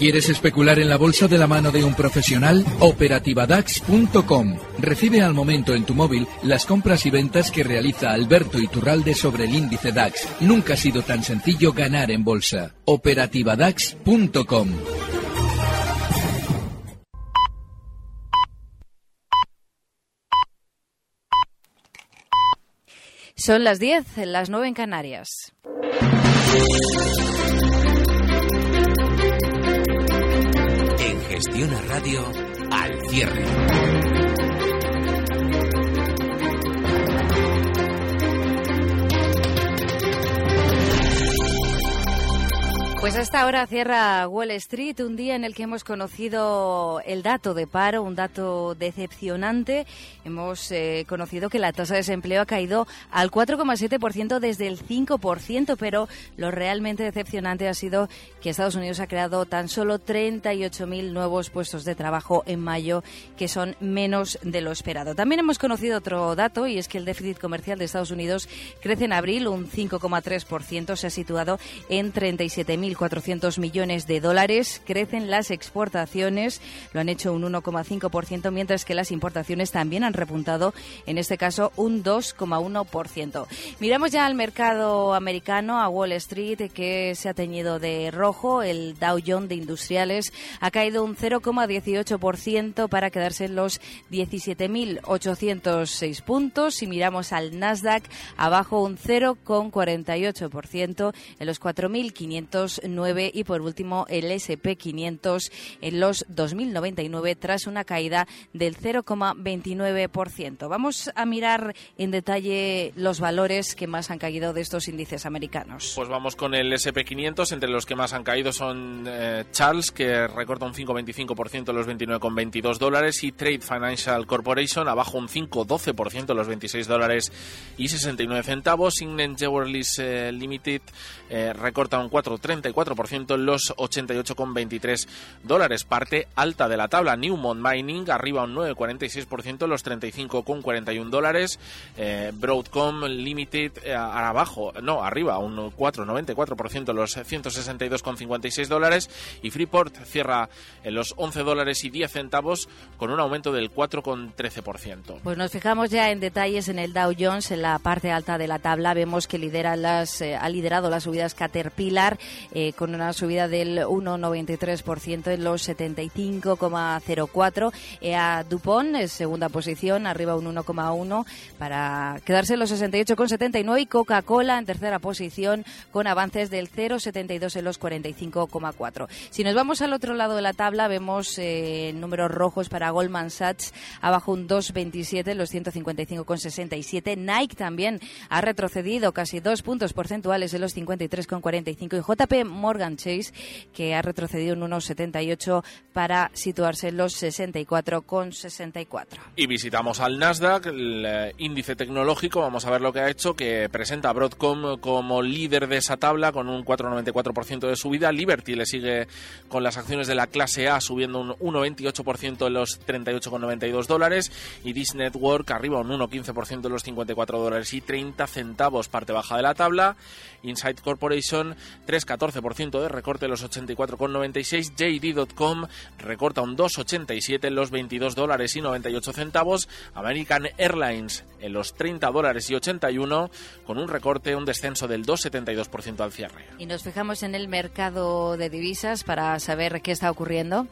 ¿Quieres especular en la bolsa de la mano de un profesional? Operativadax.com. Recibe al momento en tu móvil las compras y ventas que realiza Alberto Iturralde sobre el índice DAX. Nunca ha sido tan sencillo ganar en bolsa. Operativadax.com. Son las 10, las 9 en Canarias. En Gestión a Radio, al cierre. Pues hasta ahora cierra Wall Street, un día en el que hemos conocido el dato de paro, un dato decepcionante. Hemos eh, conocido que la tasa de desempleo ha caído al 4,7% desde el 5%, pero lo realmente decepcionante ha sido que Estados Unidos ha creado tan solo 38.000 nuevos puestos de trabajo en mayo, que son menos de lo esperado. También hemos conocido otro dato y es que el déficit comercial de Estados Unidos crece en abril un 5,3%, se ha situado en 37.000 1.400 millones de dólares. Crecen las exportaciones, lo han hecho un 1,5%, mientras que las importaciones también han repuntado, en este caso un 2,1%. Miramos ya al mercado americano, a Wall Street, que se ha teñido de rojo. El Dow Jones de Industriales ha caído un 0,18% para quedarse en los 17.806 puntos. Si miramos al Nasdaq, abajo un 0,48% en los 4.500 9 y por último el SP500 en los 2.099 tras una caída del 0,29%. Vamos a mirar en detalle los valores que más han caído de estos índices americanos. Pues vamos con el SP500, entre los que más han caído son eh, Charles, que recorta un 5,25% los 29,22 dólares, y Trade Financial Corporation, abajo un 5,12% los 26 dólares y 69 centavos. Signet Jewelries eh, Limited eh, recorta un 4,30 4% en los 88,23 dólares. Parte alta de la tabla. Newmont Mining arriba un 9,46% en los 35,41 dólares. Eh, Broadcom Limited eh, abajo, no, arriba un 4,94% en los 162,56 dólares. Y Freeport cierra en los 11 dólares y 10 centavos con un aumento del 4,13%. Pues nos fijamos ya en detalles en el Dow Jones, en la parte alta de la tabla. Vemos que lidera las, eh, ha liderado las subidas Caterpillar. Eh, con una subida del 1,93% en los 75,04. EA Dupont es segunda posición, arriba un 1,1 para quedarse en los 68,79 y Coca-Cola en tercera posición con avances del 0,72 en los 45,4. Si nos vamos al otro lado de la tabla vemos eh, números rojos para Goldman Sachs abajo un 2,27 en los 155,67. Nike también ha retrocedido casi dos puntos porcentuales en los 53,45 y JP Morgan Chase, que ha retrocedido en unos 78 para situarse en los 64,64. Y visitamos al Nasdaq, el eh, índice tecnológico, vamos a ver lo que ha hecho, que presenta a Broadcom como líder de esa tabla con un 4,94% de subida. Liberty le sigue con las acciones de la clase A subiendo un 1,28% en los 38,92 dólares y Dish Network arriba un 1,15% en los 54 dólares y 30 centavos, parte baja de la tabla. Insight Corporation 3,14 de recorte los 84,96. JD.com recorta un 2,87 en los 22 dólares y 98 centavos. American Airlines en los 30 dólares y 81 con un recorte, un descenso del 2,72% al cierre. Y nos fijamos en el mercado de divisas para saber qué está ocurriendo.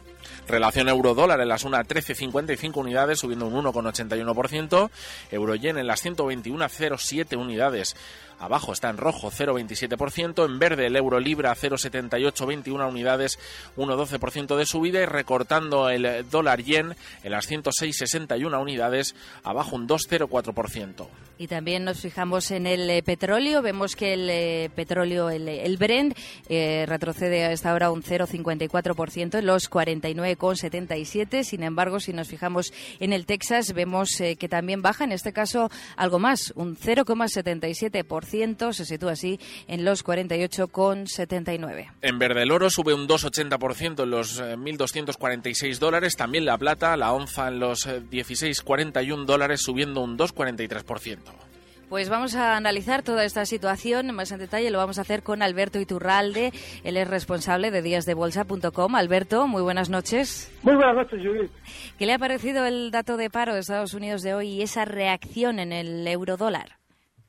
Relación euro-dólar en las 1,1355 unidades, subiendo un 1,81%. Euro-yen en las 121,07 unidades Abajo está en rojo 0,27%, en verde el euro libra 0,7821 unidades, 1,12% de subida y recortando el dólar yen en las 106,61 unidades, abajo un 2,04%. Y también nos fijamos en el eh, petróleo, vemos que el eh, petróleo, el, el Brent, eh, retrocede a esta hora un 0,54% en los 49,77. Sin embargo, si nos fijamos en el Texas, vemos que también baja, en este caso algo más, un 0,77% se sitúa así en los 48,79. En verde el oro sube un 2,80% en los 1.246 eh, dólares, también la plata, la onza en los 16,41 eh, dólares subiendo un 2,43%. Pues vamos a analizar toda esta situación más en detalle. Lo vamos a hacer con Alberto Iturralde. Él es responsable de díasdebolsa.com. Alberto, muy buenas noches. Muy buenas noches, Judith. ¿Qué le ha parecido el dato de paro de Estados Unidos de hoy y esa reacción en el eurodólar?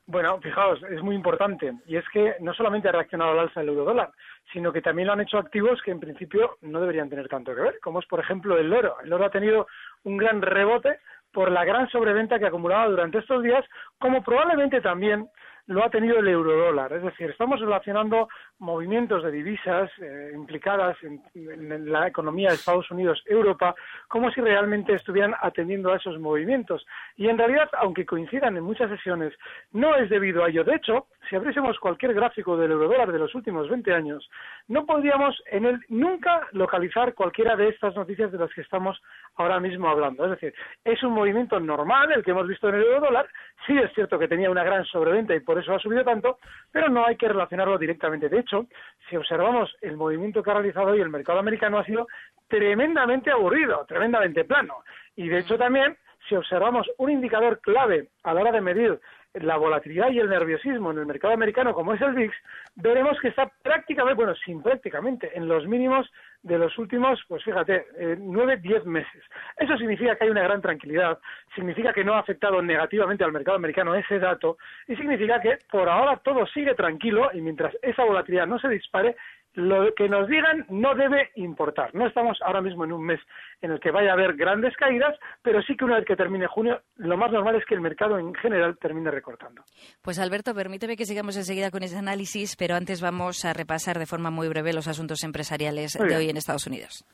Bueno, fijaos, es muy importante. Y es que no solamente ha reaccionado al alza el eurodólar, sino que también lo han hecho activos que en principio no deberían tener tanto que ver, como es, por ejemplo, el oro. El oro ha tenido un gran rebote por la gran sobreventa que acumulaba durante estos días, como probablemente también lo ha tenido el eurodólar. Es decir, estamos relacionando movimientos de divisas eh, implicadas en, la economía de Estados Unidos, Europa, como si realmente estuvieran atendiendo a esos movimientos. Y en realidad, aunque coincidan en muchas sesiones, no es debido a ello. De hecho, si abriésemos cualquier gráfico del eurodólar de los últimos 20 años, no podríamos en él nunca localizar cualquiera de estas noticias de las que estamos ahora mismo hablando. Es decir, es un movimiento normal el que hemos visto en el eurodólar. Sí es cierto que tenía una gran sobreventa y por eso ha subido tanto, pero no hay que relacionarlo directamente. De hecho, si observamos el movimiento que ha realizado hoy el mercado americano ha sido tremendamente aburrido, tremendamente plano. Y de hecho también, si observamos un indicador clave a la hora de medir la volatilidad y el nerviosismo en el mercado americano, como es el VIX, veremos que está prácticamente, bueno, sin prácticamente, en los mínimos de los últimos, pues fíjate, eh, nueve, diez meses. Eso significa que hay una gran tranquilidad, significa que no ha afectado negativamente al mercado americano ese dato y significa que por ahora todo sigue tranquilo y mientras esa volatilidad no se dispare, lo que nos digan no debe importar. No estamos ahora mismo en un mes en el que vaya a haber grandes caídas, pero sí que una vez que termine junio, lo más normal es que el mercado en general termine recortando. Pues Alberto, permíteme que sigamos enseguida con ese análisis, pero antes vamos a repasar de forma muy breve los asuntos empresariales de hoy en Estados Unidos.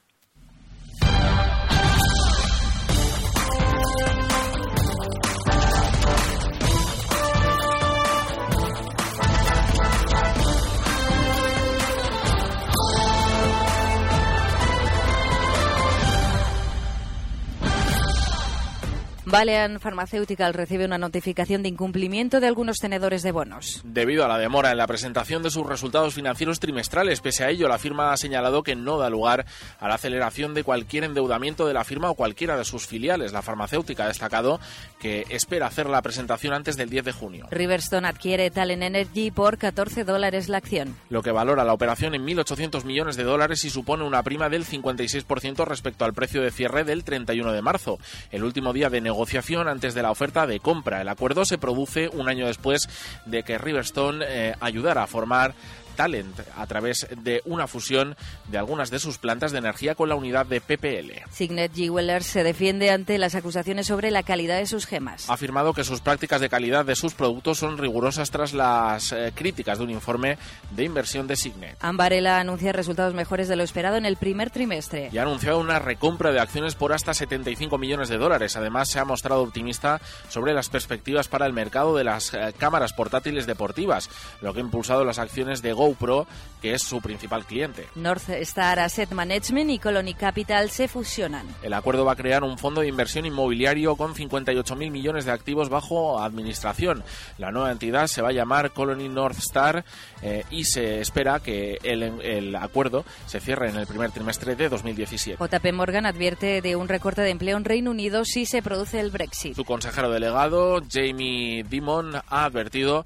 Valean Pharmaceutical recibe una notificación de incumplimiento de algunos tenedores de bonos. Debido a la demora en la presentación de sus resultados financieros trimestrales, pese a ello, la firma ha señalado que no da lugar a la aceleración de cualquier endeudamiento de la firma o cualquiera de sus filiales. La farmacéutica ha destacado que espera hacer la presentación antes del 10 de junio. Riverstone adquiere Talent Energy por 14 dólares la acción. Lo que valora la operación en 1.800 millones de dólares y supone una prima del 56% respecto al precio de cierre del 31 de marzo, el último día de negociación negociación antes de la oferta de compra. El acuerdo se produce un año después de que Riverstone eh, ayudara a formar Talent a través de una fusión de algunas de sus plantas de energía con la unidad de PPL. Signet Jewelers se defiende ante las acusaciones sobre la calidad de sus gemas. Ha afirmado que sus prácticas de calidad de sus productos son rigurosas tras las eh, críticas de un informe de inversión de Signet. Ambarella anuncia resultados mejores de lo esperado en el primer trimestre. Y ha anunciado una recompra de acciones por hasta 75 millones de dólares. Además, se ha mostrado optimista sobre las perspectivas para el mercado de las eh, cámaras portátiles deportivas, lo que ha impulsado las acciones de Go GoPro, que es su principal cliente. North Star Asset Management y Colony Capital se fusionan. El acuerdo va a crear un fondo de inversión inmobiliario con 58.000 millones de activos bajo administración. La nueva entidad se va a llamar Colony North Star eh, y se espera que el, el acuerdo se cierre en el primer trimestre de 2017. JP Morgan advierte de un recorte de empleo en Reino Unido si se produce el Brexit. Su consejero delegado, Jamie Dimon, ha advertido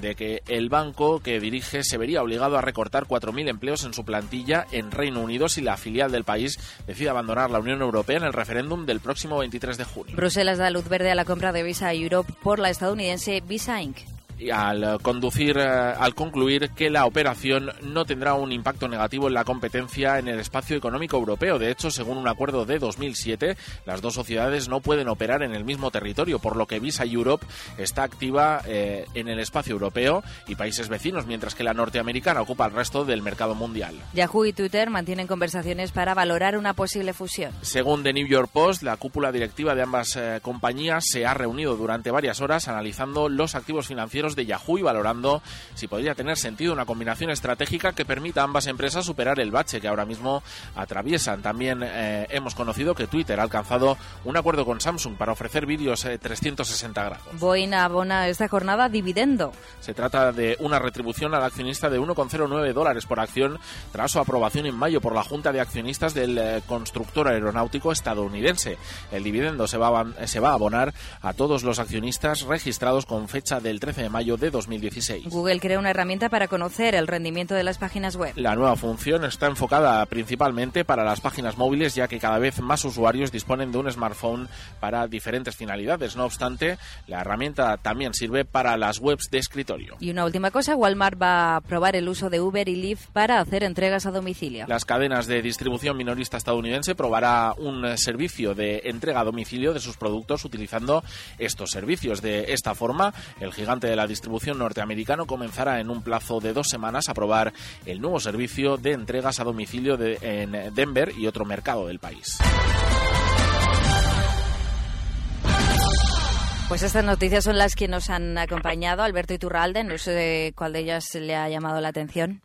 de que el banco que dirige se vería obligado a recortar 4.000 empleos en su plantilla en Reino Unido si la filial del país decide abandonar la Unión Europea en el referéndum del próximo 23 de junio. Bruselas da luz verde a la compra de Visa Europe por la estadounidense Visa Inc al conducir, eh, al concluir que la operación no tendrá un impacto negativo en la competencia en el espacio económico europeo. De hecho, según un acuerdo de 2007, las dos sociedades no pueden operar en el mismo territorio, por lo que Visa Europe está activa eh, en el espacio europeo y países vecinos, mientras que la norteamericana ocupa el resto del mercado mundial. Yahoo y Twitter mantienen conversaciones para valorar una posible fusión. Según The New York Post, la cúpula directiva de ambas eh, compañías se ha reunido durante varias horas analizando los activos financieros financieros de Yahoo y valorando si podría tener sentido una combinación estratégica que permita a ambas empresas superar el bache que ahora mismo atraviesan. También eh, hemos conocido que Twitter ha alcanzado un acuerdo con Samsung para ofrecer vídeos 360 eh, grados. Boeing abona esta jornada dividendo. Se trata de una retribución al accionista de 1,09 dólares por acción tras su aprobación en mayo por la Junta de Accionistas del eh, constructor aeronáutico estadounidense. El dividendo se va, a, se va a abonar a todos los accionistas registrados con fecha del 13 de mayo de 2016. Google crea una herramienta para conocer el rendimiento de las páginas web. La nueva función está enfocada principalmente para las páginas móviles, ya que cada vez más usuarios disponen de un smartphone para diferentes finalidades. No obstante, la herramienta también sirve para las webs de escritorio. Y una última cosa, Walmart va a probar el uso de Uber y Lyft para hacer entregas a domicilio. Las cadenas de distribución minorista estadounidense probará un servicio de entrega a domicilio de sus productos utilizando estos servicios. De esta forma, el gigante de la distribución norteamericano comenzará en un plazo de dos semanas a probar el nuevo servicio de entregas a domicilio de, en Denver y otro mercado del país. Pues estas noticias son las que nos han acompañado. Alberto Iturralde, no sé cuál de ellas le ha llamado la atención.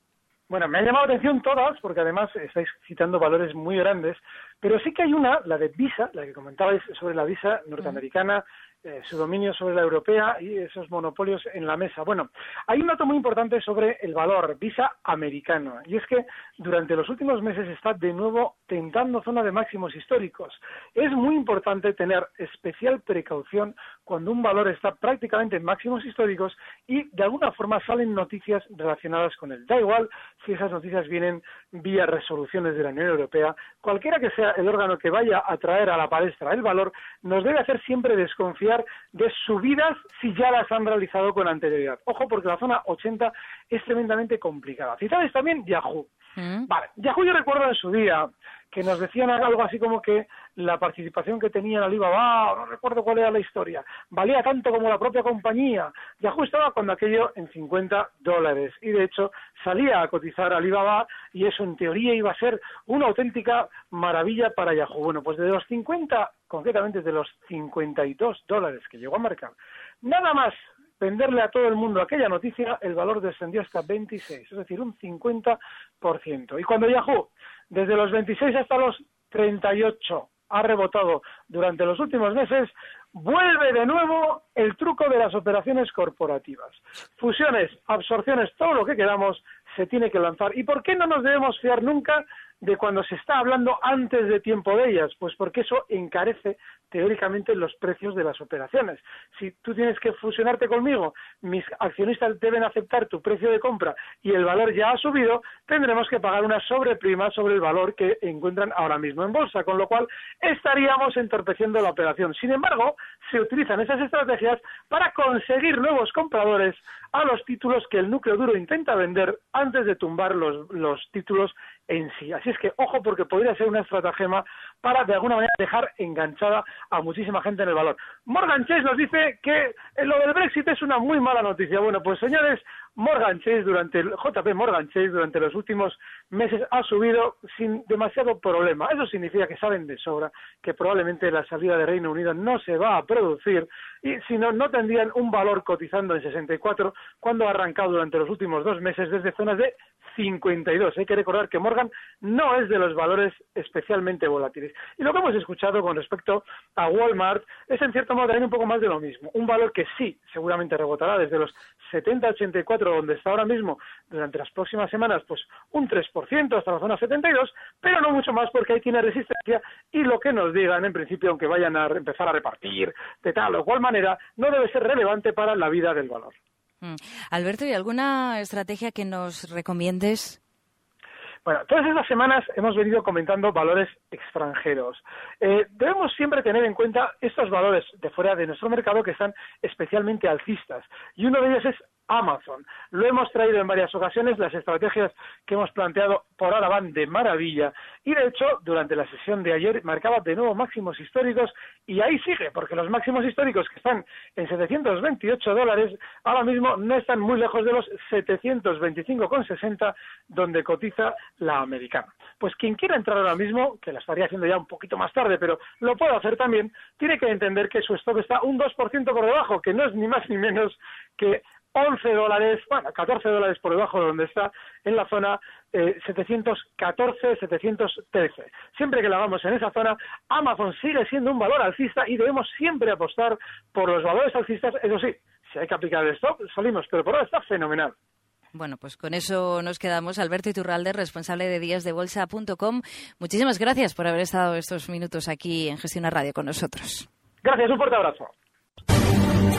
Bueno, me ha llamado la atención todas, porque además estáis citando valores muy grandes, pero sí que hay una, la de Visa, la que comentabais sobre la Visa norteamericana, eh, su dominio sobre la europea y esos monopolios en la mesa. Bueno, hay un dato muy importante sobre el valor Visa americano, y es que durante los últimos meses está de nuevo tentando zona de máximos históricos. Es muy importante tener especial precaución cuando un valor está prácticamente en máximos históricos y de alguna forma salen noticias relacionadas con él. Da igual si esas noticias vienen vía resoluciones de la Unión Europea, cualquiera que sea el órgano que vaya a traer a la palestra el valor, nos debe hacer siempre desconfiar de subidas si ya las han realizado con anterioridad. Ojo, porque la zona 80 es tremendamente complicada. Citáis también Yahoo. Mm. Vale, Yahoo yo recuerdo en su día que nos decían algo así como que la participación que tenía en Alibaba, no recuerdo cuál era la historia, valía tanto como la propia compañía. Yahoo estaba cuando aquello en 50 dólares y de hecho salía a cotizar Alibaba y eso en teoría iba a ser una auténtica maravilla para Yahoo. Bueno, pues de los 50, concretamente de los 52 dólares que llegó a marcar, nada más venderle a todo el mundo aquella noticia, el valor descendió hasta 26, es decir, un 50%. Y cuando Yahoo, desde los 26 hasta los 38, ha rebotado durante los últimos meses, vuelve de nuevo el truco de las operaciones corporativas. Fusiones, absorciones, todo lo que queramos se tiene que lanzar. ¿Y por qué no nos debemos fiar nunca de cuando se está hablando antes de tiempo de ellas? Pues porque eso encarece teóricamente los precios de las operaciones. Si tú tienes que fusionarte conmigo, mis accionistas deben aceptar tu precio de compra y el valor ya ha subido, tendremos que pagar una sobreprima sobre el valor que encuentran ahora mismo en bolsa, con lo cual estaríamos entorpeciendo la operación. Sin embargo, se utilizan esas estrategias para conseguir nuevos compradores a los títulos que el núcleo duro intenta vender antes de tumbar los, los títulos en sí. Así es que ojo porque podría ser una estratagema para de alguna manera dejar enganchada a muchísima gente en el valor. Morgan Chase nos dice que lo del Brexit es una muy mala noticia. Bueno, pues señores, Morgan Chase durante el JP Morgan Chase durante los últimos meses ha subido sin demasiado problema. Eso significa que saben de sobra que probablemente la salida de Reino Unido no se va a producir y si no no tendrían un valor cotizando en 64 cuando ha arrancado durante los últimos dos meses desde zonas de 52. Hay que recordar que Morgan no es de los valores especialmente volátiles. Y lo que hemos escuchado con respecto a Walmart es en cierto modo también un poco más de lo mismo. Un valor que sí, seguramente rebotará desde los 70-84, donde está ahora mismo, durante las próximas semanas, pues un 3% hasta la zona 72, pero no mucho más porque ahí tiene resistencia y lo que nos digan, en principio, aunque vayan a empezar a repartir de tal o cual manera, no debe ser relevante para la vida del valor. Mm. Alberto, ¿y alguna estrategia que nos recomiendes? Bueno, todas estas semanas hemos venido comentando valores extranjeros. Eh, debemos siempre tener en cuenta estos valores de fuera de nuestro mercado que están especialmente alcistas. Y uno de ellos es Amazon. Lo hemos traído en varias ocasiones, las estrategias que hemos planteado por ahora van de maravilla y de hecho durante la sesión de ayer marcaba de nuevo máximos históricos y ahí sigue, porque los máximos históricos que están en 728 dólares ahora mismo no están muy lejos de los 725,60 donde cotiza la americana. Pues quien quiera entrar ahora mismo, que la estaría haciendo ya un poquito más tarde, pero lo puede hacer también, tiene que entender que su stock está un 2% por debajo, que no es ni más ni menos que 11 dólares, bueno, 14 dólares por debajo de donde está, en la zona eh, 714, 713. Siempre que lo hagamos en esa zona, Amazon sigue siendo un valor alcista y debemos siempre apostar por los valores alcistas. Eso sí, si hay que aplicar el stop, salimos, pero por ahora está fenomenal. Bueno, pues con eso nos quedamos. Alberto Iturralde, responsable de díasdebolsa.com. Muchísimas gracias por haber estado estos minutos aquí en Gestión Radio con nosotros. Gracias, un fuerte abrazo.